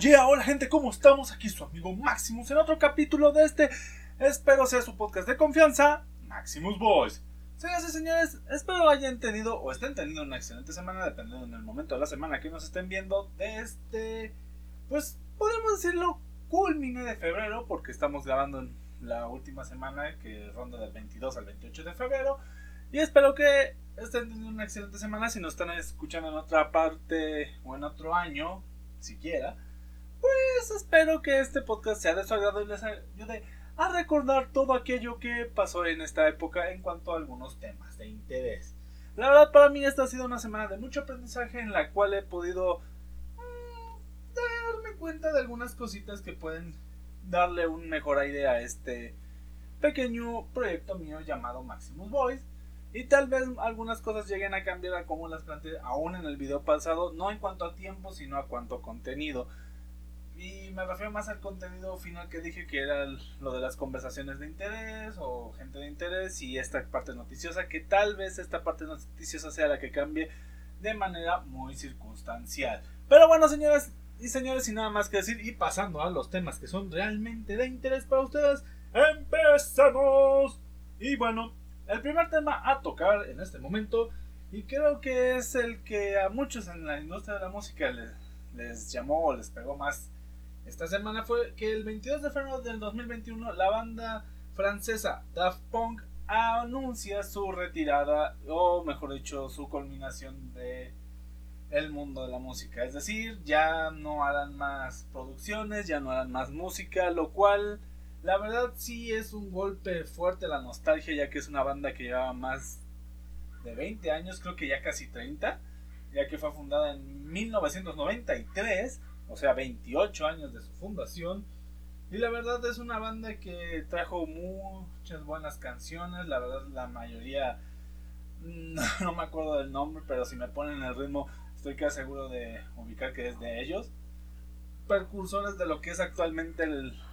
Hola gente, ¿cómo estamos? Aquí su amigo Maximus en otro capítulo de este, espero sea su podcast de confianza, Maximus Boys. Señoras y señores, espero hayan tenido o estén teniendo una excelente semana, dependiendo en el momento de la semana que nos estén viendo, de este, pues podemos decirlo, culmine de febrero, porque estamos grabando en la última semana que ronda del 22 al 28 de febrero. Y espero que estén teniendo una excelente semana. Si nos están escuchando en otra parte o en otro año, siquiera, pues espero que este podcast sea de su agrado y les ayude a recordar todo aquello que pasó en esta época en cuanto a algunos temas de interés. La verdad para mí esta ha sido una semana de mucho aprendizaje en la cual he podido mm, darme cuenta de algunas cositas que pueden darle un mejor idea a este pequeño proyecto mío llamado Maximus Voice. Y tal vez algunas cosas lleguen a cambiar a como las planteé aún en el video pasado, no en cuanto a tiempo, sino a cuanto a contenido. Y me refiero más al contenido final que dije que era lo de las conversaciones de interés o gente de interés y esta parte noticiosa, que tal vez esta parte noticiosa sea la que cambie de manera muy circunstancial. Pero bueno, señoras y señores, sin nada más que decir y pasando a los temas que son realmente de interés para ustedes, empezamos. Y bueno, el primer tema a tocar en este momento, y creo que es el que a muchos en la industria de la música les, les llamó o les pegó más esta semana, fue que el 22 de febrero del 2021 la banda francesa Daft Punk anuncia su retirada, o mejor dicho, su culminación de el mundo de la música. Es decir, ya no harán más producciones, ya no harán más música, lo cual la verdad sí es un golpe fuerte la nostalgia, ya que es una banda que lleva más de 20 años, creo que ya casi 30, ya que fue fundada en 1993, o sea, 28 años de su fundación. Y la verdad es una banda que trajo muchas buenas canciones, la verdad la mayoría, no, me acuerdo del nombre, pero si me ponen el ritmo estoy casi seguro de ubicar que es de ellos. Percursores de lo que es actualmente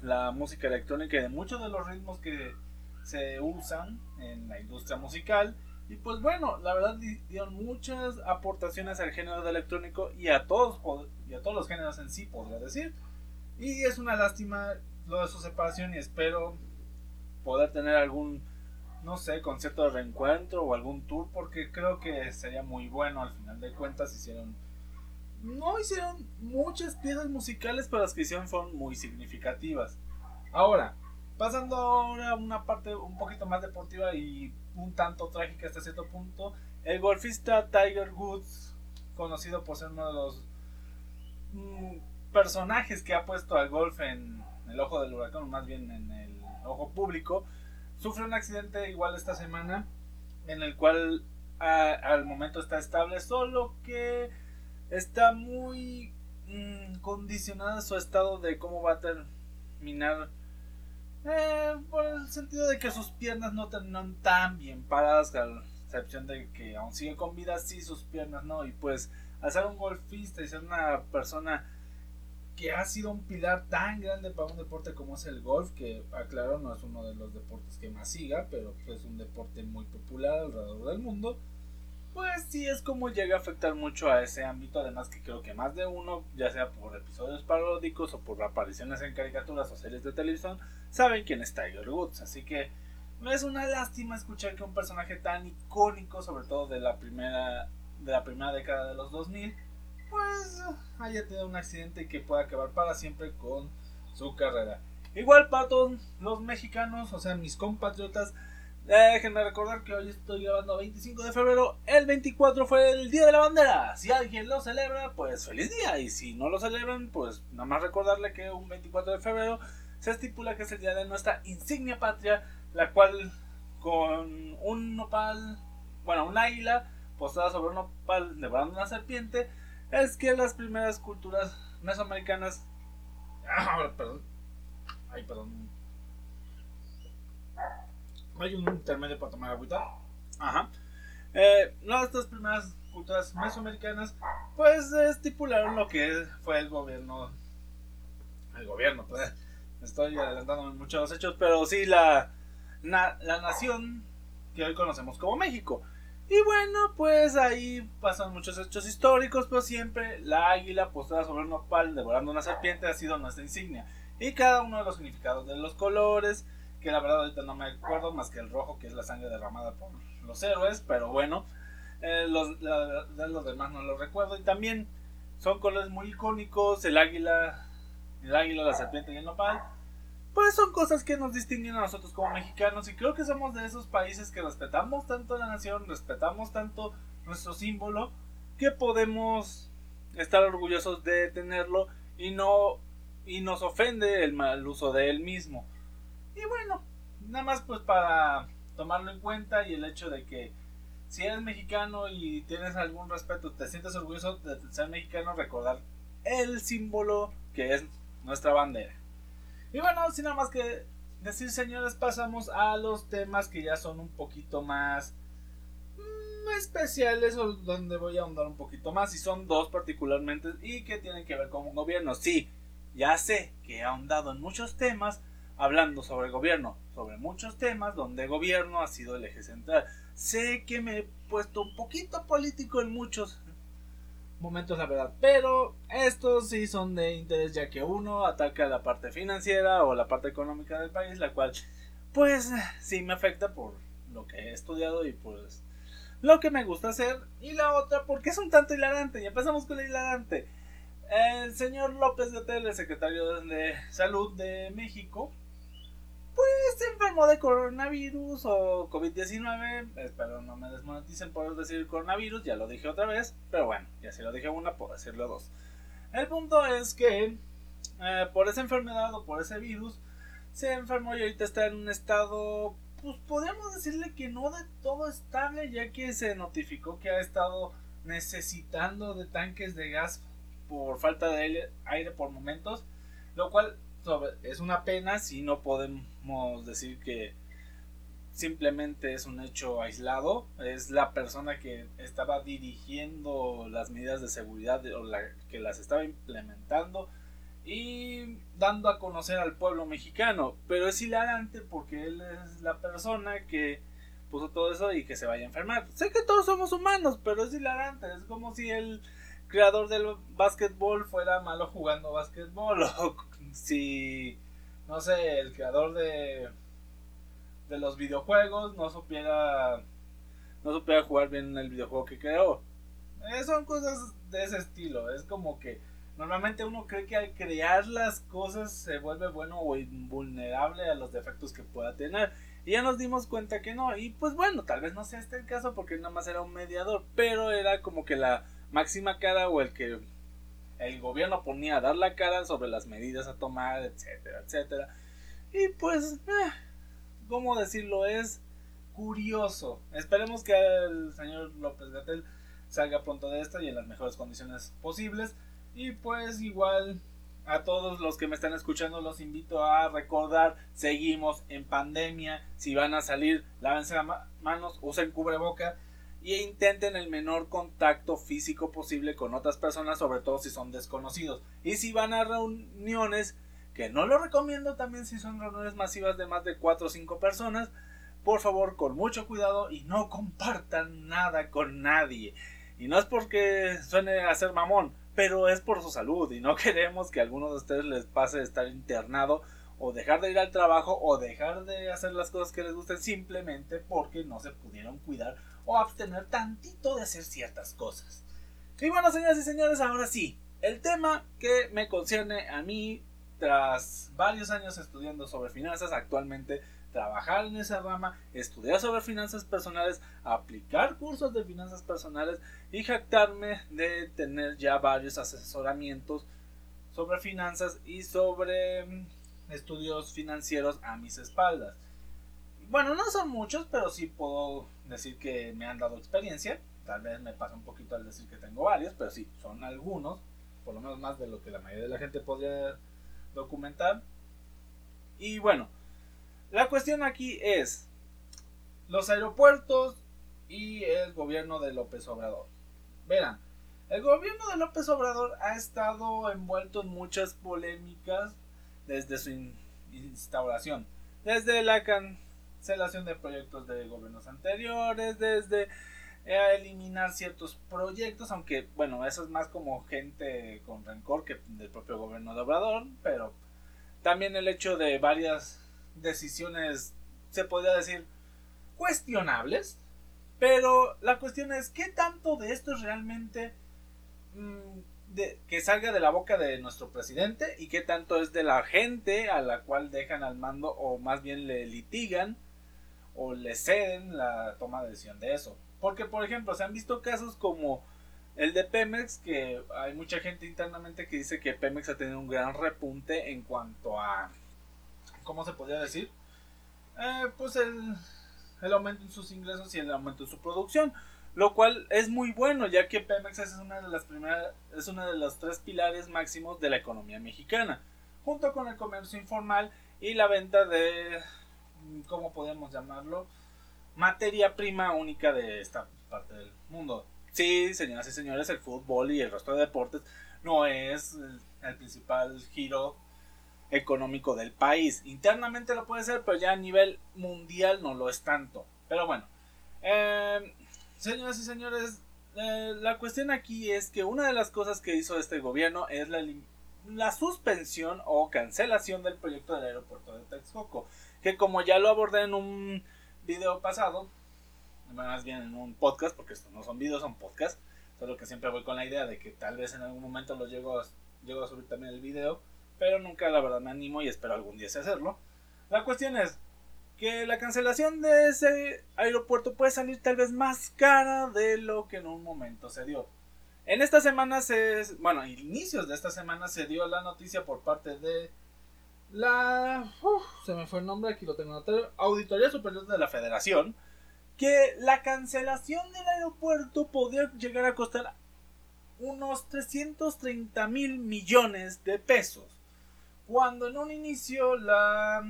la música electrónica y de muchos de los ritmos que se usan en la industria musical. Y pues bueno, la verdad dieron muchas aportaciones al género de electrónico y a todos y a todos los géneros en sí, podría decir. Y es una lástima lo de su separación y espero poder tener algún no sé, concierto de reencuentro o algún tour, porque creo que sería muy bueno. Al final de cuentas, hicieron. No hicieron muchas piezas musicales, pero las que hicieron fueron muy significativas. Ahora, pasando ahora a una parte un poquito más deportiva y un tanto trágica hasta cierto punto, el golfista Tiger Woods, conocido por ser uno de los personajes que ha puesto al golf en el ojo del huracán, más bien en el ojo público, sufre un accidente igual esta semana en el cual al momento está estable, solo que está muy mm, condicionado su estado de cómo va a terminar. Eh, por el sentido de que sus piernas no terminan tan bien paradas, a excepción de que aún sigue con vida, sí, sus piernas no. Y pues, al ser un golfista y ser una persona que ha sido un pilar tan grande para un deporte como es el golf, que aclaro no es uno de los deportes que más siga, pero es un deporte muy popular alrededor del mundo, pues sí es como llega a afectar mucho a ese ámbito, además que creo que más de uno, ya sea por episodios paródicos o por apariciones en caricaturas o series de televisión, saben quién es Tiger Woods, así que no es una lástima escuchar que un personaje tan icónico, sobre todo de la primera de la primera década de los 2000, pues haya tenido un accidente que pueda acabar para siempre con su carrera. Igual para todos los mexicanos, o sea, mis compatriotas, déjenme recordar que hoy estoy grabando 25 de febrero, el 24 fue el Día de la Bandera. Si alguien lo celebra, pues feliz día. Y si no lo celebran, pues nada más recordarle que un 24 de febrero se estipula que es el día de nuestra insignia patria, la cual con un nopal, bueno, un águila posada sobre un nopal devorando una serpiente, es que las primeras culturas mesoamericanas. Ah, perdón. Ay, perdón. Hay un intermedio para tomar agüita. Ajá. Eh, dos primeras culturas mesoamericanas, pues estipularon lo que fue el gobierno. El gobierno, pues. Estoy adelantando muchos hechos, pero sí la, la nación que hoy conocemos como México. Y bueno, pues ahí pasan muchos hechos históricos, pero siempre la águila postada sobre un nopal devorando una serpiente ha sido nuestra insignia. Y cada uno de los significados de los colores, que la verdad ahorita no me acuerdo más que el rojo, que es la sangre derramada por los héroes, pero bueno, eh, los, los demás no los recuerdo. Y también son colores muy icónicos, el águila, el águila, la serpiente y el nopal pues son cosas que nos distinguen a nosotros como mexicanos y creo que somos de esos países que respetamos tanto la nación, respetamos tanto nuestro símbolo, que podemos estar orgullosos de tenerlo y no y nos ofende el mal uso de él mismo. Y bueno, nada más pues para tomarlo en cuenta y el hecho de que si eres mexicano y tienes algún respeto, te sientes orgulloso de ser mexicano, recordar el símbolo que es nuestra bandera. Y bueno, sin nada más que decir, señores, pasamos a los temas que ya son un poquito más mm, especiales o donde voy a ahondar un poquito más. Y son dos particularmente y que tienen que ver con un gobierno. Sí, ya sé que he ahondado en muchos temas hablando sobre gobierno, sobre muchos temas donde gobierno ha sido el eje central. Sé que me he puesto un poquito político en muchos momentos la verdad. Pero estos sí son de interés ya que uno ataca la parte financiera o la parte económica del país, la cual pues sí me afecta por lo que he estudiado y pues lo que me gusta hacer. Y la otra porque es un tanto hilarante. Y empezamos con el hilarante. El señor López Gatel, el secretario de Salud de México, pues se enfermó de coronavirus o COVID-19. Espero no me desmoneticen por decir coronavirus, ya lo dije otra vez, pero bueno, ya si lo dije una, puedo decirlo dos. El punto es que eh, por esa enfermedad o por ese virus se enfermó y ahorita está en un estado, pues podemos decirle que no de todo estable, ya que se notificó que ha estado necesitando de tanques de gas por falta de aire por momentos, lo cual es una pena si no podemos decir que simplemente es un hecho aislado. Es la persona que estaba dirigiendo las medidas de seguridad o la que las estaba implementando y dando a conocer al pueblo mexicano. Pero es hilarante porque él es la persona que puso todo eso y que se vaya a enfermar. Sé que todos somos humanos, pero es hilarante. Es como si el creador del básquetbol fuera malo jugando básquetbol o si, no sé, el creador de, de los videojuegos no supiera, no supiera jugar bien el videojuego que creó. Eh, son cosas de ese estilo. Es como que normalmente uno cree que al crear las cosas se vuelve bueno o invulnerable a los defectos que pueda tener. Y ya nos dimos cuenta que no. Y pues bueno, tal vez no sea este el caso porque nada más era un mediador. Pero era como que la máxima cara o el que el gobierno ponía a dar la cara sobre las medidas a tomar, etcétera, etcétera. Y pues, eh, ¿cómo decirlo? Es curioso. Esperemos que el señor López Gatel salga pronto de esto y en las mejores condiciones posibles. Y pues igual a todos los que me están escuchando los invito a recordar, seguimos en pandemia. Si van a salir, lávense las manos, usen cubreboca intenten el menor contacto físico posible con otras personas, sobre todo si son desconocidos. Y si van a reuniones, que no lo recomiendo también si son reuniones masivas de más de 4 o 5 personas, por favor con mucho cuidado y no compartan nada con nadie. Y no es porque suene a ser mamón, pero es por su salud y no queremos que a alguno de ustedes les pase estar internado o dejar de ir al trabajo o dejar de hacer las cosas que les gusten simplemente porque no se pudieron cuidar o abstener tantito de hacer ciertas cosas. Y bueno, señoras y señores, ahora sí, el tema que me concierne a mí tras varios años estudiando sobre finanzas, actualmente trabajar en esa rama, estudiar sobre finanzas personales, aplicar cursos de finanzas personales y jactarme de tener ya varios asesoramientos sobre finanzas y sobre mm, estudios financieros a mis espaldas. Bueno, no son muchos, pero sí puedo decir que me han dado experiencia. Tal vez me pasa un poquito al decir que tengo varios, pero sí, son algunos. Por lo menos más de lo que la mayoría de la gente podría documentar. Y bueno, la cuestión aquí es los aeropuertos y el gobierno de López Obrador. Verán, el gobierno de López Obrador ha estado envuelto en muchas polémicas desde su instauración. Desde la can cancelación de proyectos de gobiernos anteriores, desde a eliminar ciertos proyectos, aunque bueno, eso es más como gente con rencor que del propio gobierno de Obrador, pero también el hecho de varias decisiones, se podría decir, cuestionables, pero la cuestión es, ¿qué tanto de esto es realmente mm, de, que salga de la boca de nuestro presidente y qué tanto es de la gente a la cual dejan al mando o más bien le litigan o le ceden la toma de decisión de eso? Porque, por ejemplo, se han visto casos como el de Pemex, que hay mucha gente internamente que dice que Pemex ha tenido un gran repunte en cuanto a, ¿cómo se podría decir? Eh, pues el, el aumento en sus ingresos y el aumento en su producción. Lo cual es muy bueno, ya que Pemex es una de las primeras, es uno de los tres pilares máximos de la economía mexicana, junto con el comercio informal y la venta de, ¿cómo podemos llamarlo? materia prima única de esta parte del mundo. Sí, señoras y señores, el fútbol y el resto de deportes no es el principal giro económico del país. Internamente lo puede ser, pero ya a nivel mundial no lo es tanto. Pero bueno, eh, señoras y señores, eh, la cuestión aquí es que una de las cosas que hizo este gobierno es la, la suspensión o cancelación del proyecto del aeropuerto de Texcoco, que como ya lo abordé en un video pasado, más bien en un podcast, porque estos no son videos, son podcasts, solo que siempre voy con la idea de que tal vez en algún momento lo llego a, llego a subir también el video, pero nunca la verdad me animo y espero algún día hacerlo. La cuestión es que la cancelación de ese aeropuerto puede salir tal vez más cara de lo que en un momento se dio. En esta semana se, bueno, inicios de esta semana se dio la noticia por parte de la... se me fue el nombre, aquí lo tengo. Auditoría Superior de la Federación. Que la cancelación del aeropuerto podría llegar a costar unos 330 mil millones de pesos. Cuando en un inicio la,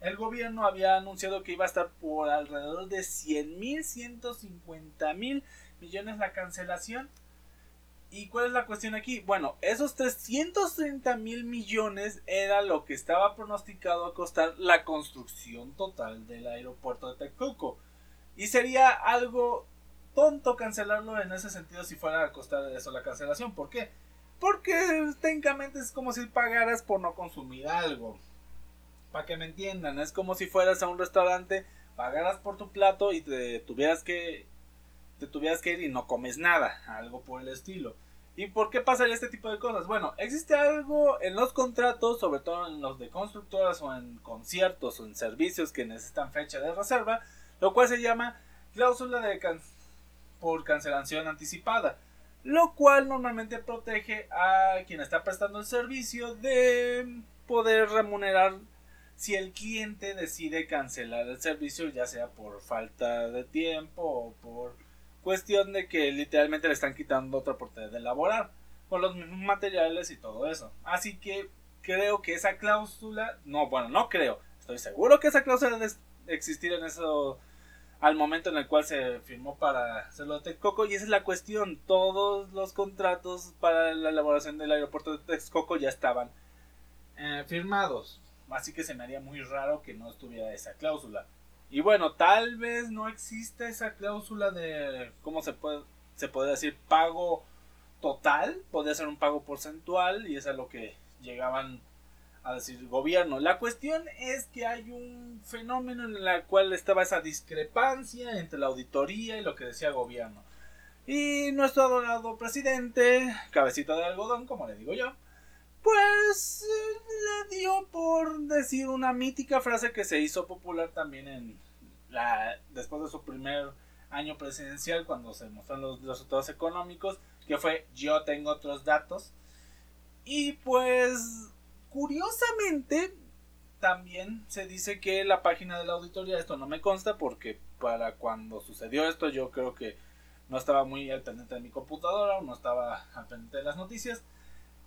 el gobierno había anunciado que iba a estar por alrededor de 100 mil, 150 mil millones la cancelación ¿Y cuál es la cuestión aquí? Bueno, esos 330 mil millones era lo que estaba pronosticado a costar la construcción total del aeropuerto de Texcoco. Y sería algo tonto cancelarlo en ese sentido si fuera a costar eso la cancelación. ¿Por qué? Porque técnicamente es como si pagaras por no consumir algo. Para que me entiendan, es como si fueras a un restaurante, pagaras por tu plato y te tuvieras que te tuvieras que ir y no comes nada, algo por el estilo. ¿Y por qué pasaría este tipo de cosas? Bueno, existe algo en los contratos, sobre todo en los de constructoras o en conciertos o en servicios que necesitan fecha de reserva, lo cual se llama cláusula de por cancelación anticipada, lo cual normalmente protege a quien está prestando el servicio de poder remunerar si el cliente decide cancelar el servicio, ya sea por falta de tiempo o por Cuestión de que literalmente le están quitando otra oportunidad de elaborar con los mismos materiales y todo eso. Así que creo que esa cláusula, no, bueno, no creo, estoy seguro que esa cláusula debe existir en eso al momento en el cual se firmó para hacerlo de Texcoco y esa es la cuestión, todos los contratos para la elaboración del aeropuerto de Texcoco ya estaban eh, firmados, así que se me haría muy raro que no estuviera esa cláusula. Y bueno, tal vez no exista esa cláusula de, ¿cómo se puede, se puede decir? Pago total, podría ser un pago porcentual y eso es lo que llegaban a decir gobierno. La cuestión es que hay un fenómeno en el cual estaba esa discrepancia entre la auditoría y lo que decía gobierno. Y nuestro adorado presidente, cabecita de algodón, como le digo yo, pues le dio por decir una mítica frase que se hizo popular también en la después de su primer año presidencial cuando se mostraron los resultados económicos que fue yo tengo otros datos. Y pues curiosamente también se dice que la página de la auditoría esto no me consta porque para cuando sucedió esto yo creo que no estaba muy al pendiente de mi computadora o no estaba al pendiente de las noticias.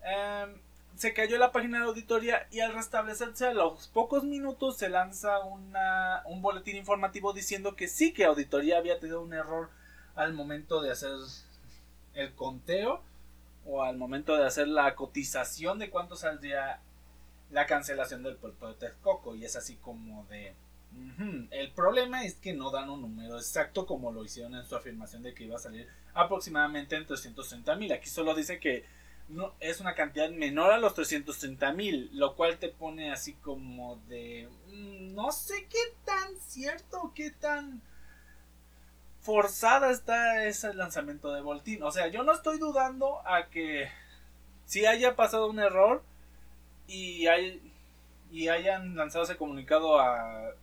Eh, se cayó la página de auditoría y al restablecerse a los pocos minutos se lanza una, un boletín informativo diciendo que sí que auditoría había tenido un error al momento de hacer el conteo o al momento de hacer la cotización de cuánto saldría la cancelación del puerto de Texcoco y es así como de El problema es que no dan un número exacto como lo hicieron en su afirmación de que iba a salir aproximadamente en 330 mil. Aquí solo dice que no, es una cantidad menor a los 330 mil, lo cual te pone así como de... Mm, no sé qué tan cierto, qué tan forzada está ese lanzamiento de Voltín. O sea, yo no estoy dudando a que si haya pasado un error y, hay, y hayan lanzado ese comunicado a,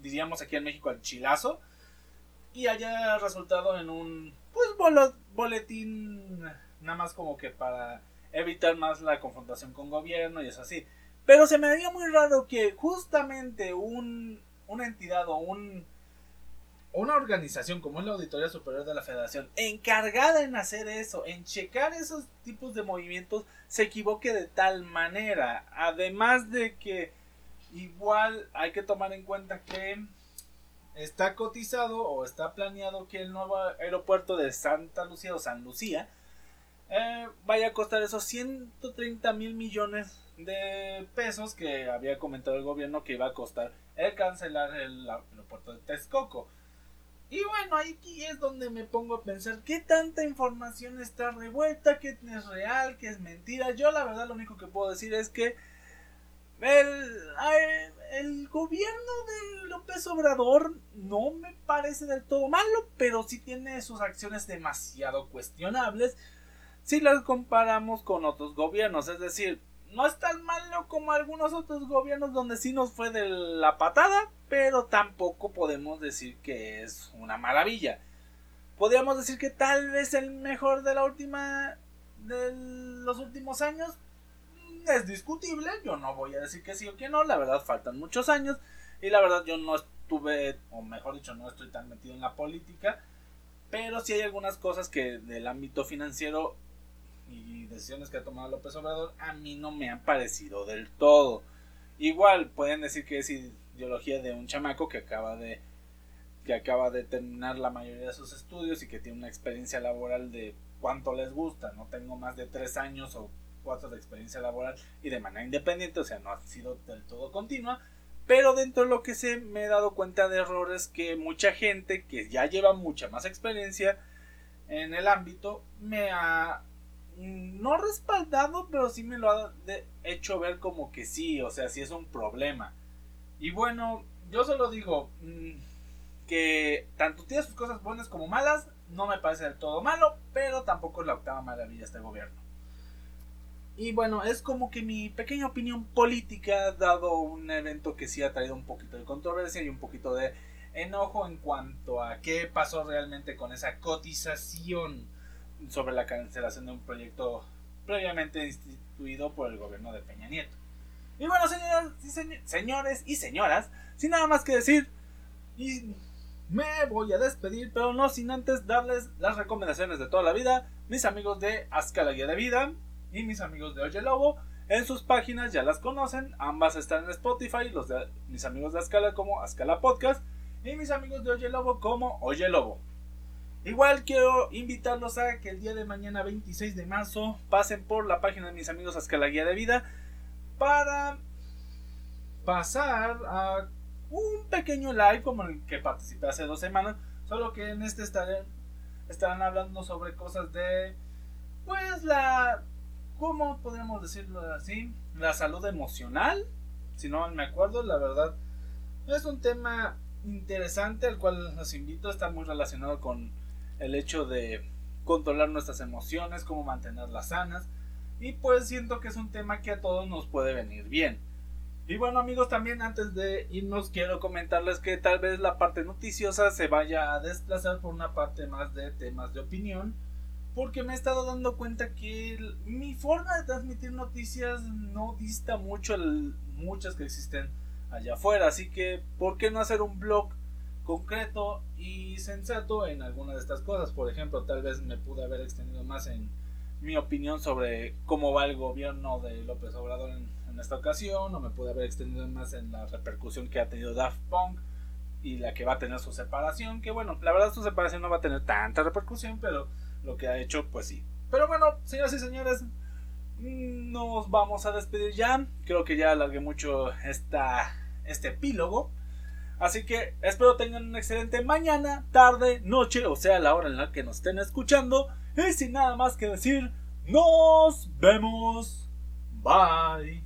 diríamos aquí en México, al chilazo y haya resultado en un pues boletín nada más como que para evitar más la confrontación con gobierno y es así. Pero se me haría muy raro que justamente un, una entidad o un, una organización como es la Auditoría Superior de la Federación, encargada en hacer eso, en checar esos tipos de movimientos, se equivoque de tal manera. Además de que igual hay que tomar en cuenta que está cotizado o está planeado que el nuevo aeropuerto de Santa Lucía o San Lucía eh, vaya a costar esos 130 mil millones de pesos que había comentado el gobierno que iba a costar el cancelar el aeropuerto de Texcoco. Y bueno, aquí es donde me pongo a pensar qué tanta información está revuelta, qué es real, qué es mentira. Yo la verdad lo único que puedo decir es que el, el gobierno de López Obrador no me parece del todo malo, pero sí tiene sus acciones demasiado cuestionables si las comparamos con otros gobiernos. Es decir, no es tan malo como algunos otros gobiernos donde sí nos fue de la patada, pero tampoco podemos decir que es una maravilla. Podríamos decir que tal vez el mejor de la última de los últimos años mm, es discutible, yo no voy a decir que sí o que no, la verdad faltan muchos años y la verdad yo no estuve, o mejor dicho, no estoy tan metido en la política, pero sí hay algunas cosas que del ámbito financiero decisiones que ha tomado López Obrador a mí no me han parecido del todo. Igual pueden decir que es ideología de un chamaco que acaba de que acaba de terminar la mayoría de sus estudios y que tiene una experiencia laboral de cuánto les gusta. No tengo más de tres años o cuatro de experiencia laboral y de manera independiente, o sea, no ha sido del todo continua. Pero dentro de lo que sé me he dado cuenta de errores que mucha gente que ya lleva mucha más experiencia en el ámbito me ha no respaldado, pero sí me lo ha hecho ver como que sí, o sea, sí es un problema. Y bueno, yo solo digo mm, que tanto tiene sus cosas buenas como malas, no me parece del todo malo, pero tampoco es la octava maravilla este gobierno. Y bueno, es como que mi pequeña opinión política, dado un evento que sí ha traído un poquito de controversia y un poquito de enojo en cuanto a qué pasó realmente con esa cotización sobre la cancelación de un proyecto previamente instituido por el gobierno de Peña Nieto. Y bueno, señoras y señores y señoras, sin nada más que decir, y me voy a despedir, pero no sin antes darles las recomendaciones de toda la vida, mis amigos de Azcala Guía de Vida y mis amigos de Oye Lobo. En sus páginas ya las conocen, ambas están en Spotify, los de mis amigos de Azcala como Azcala Podcast y mis amigos de Oye Lobo como Oye Lobo. Igual quiero invitarlos a que el día de mañana 26 de marzo pasen por la página de mis amigos Azcala Guía de Vida para pasar a un pequeño live como el que participé hace dos semanas, solo que en este estarán, estarán hablando sobre cosas de pues la ¿cómo podríamos decirlo así? La salud emocional, si no me acuerdo, la verdad es un tema interesante al cual los invito, está muy relacionado con el hecho de controlar nuestras emociones, cómo mantenerlas sanas. Y pues siento que es un tema que a todos nos puede venir bien. Y bueno amigos, también antes de irnos quiero comentarles que tal vez la parte noticiosa se vaya a desplazar por una parte más de temas de opinión. Porque me he estado dando cuenta que mi forma de transmitir noticias no dista mucho de muchas que existen allá afuera. Así que, ¿por qué no hacer un blog concreto y sensato en alguna de estas cosas. Por ejemplo, tal vez me pude haber extendido más en mi opinión sobre cómo va el gobierno de López Obrador en, esta ocasión, o me pude haber extendido más en la repercusión que ha tenido Daft Punk y la que va a tener su separación, que bueno, la verdad su separación no va a tener tanta repercusión, pero lo que ha hecho, pues sí. Pero bueno, señoras y señores, nos vamos a despedir ya. Creo que ya alargué mucho esta, este epílogo. Así que espero tengan una excelente mañana, tarde, noche, o sea, la hora en la que nos estén escuchando. Y sin nada más que decir, nos vemos. Bye.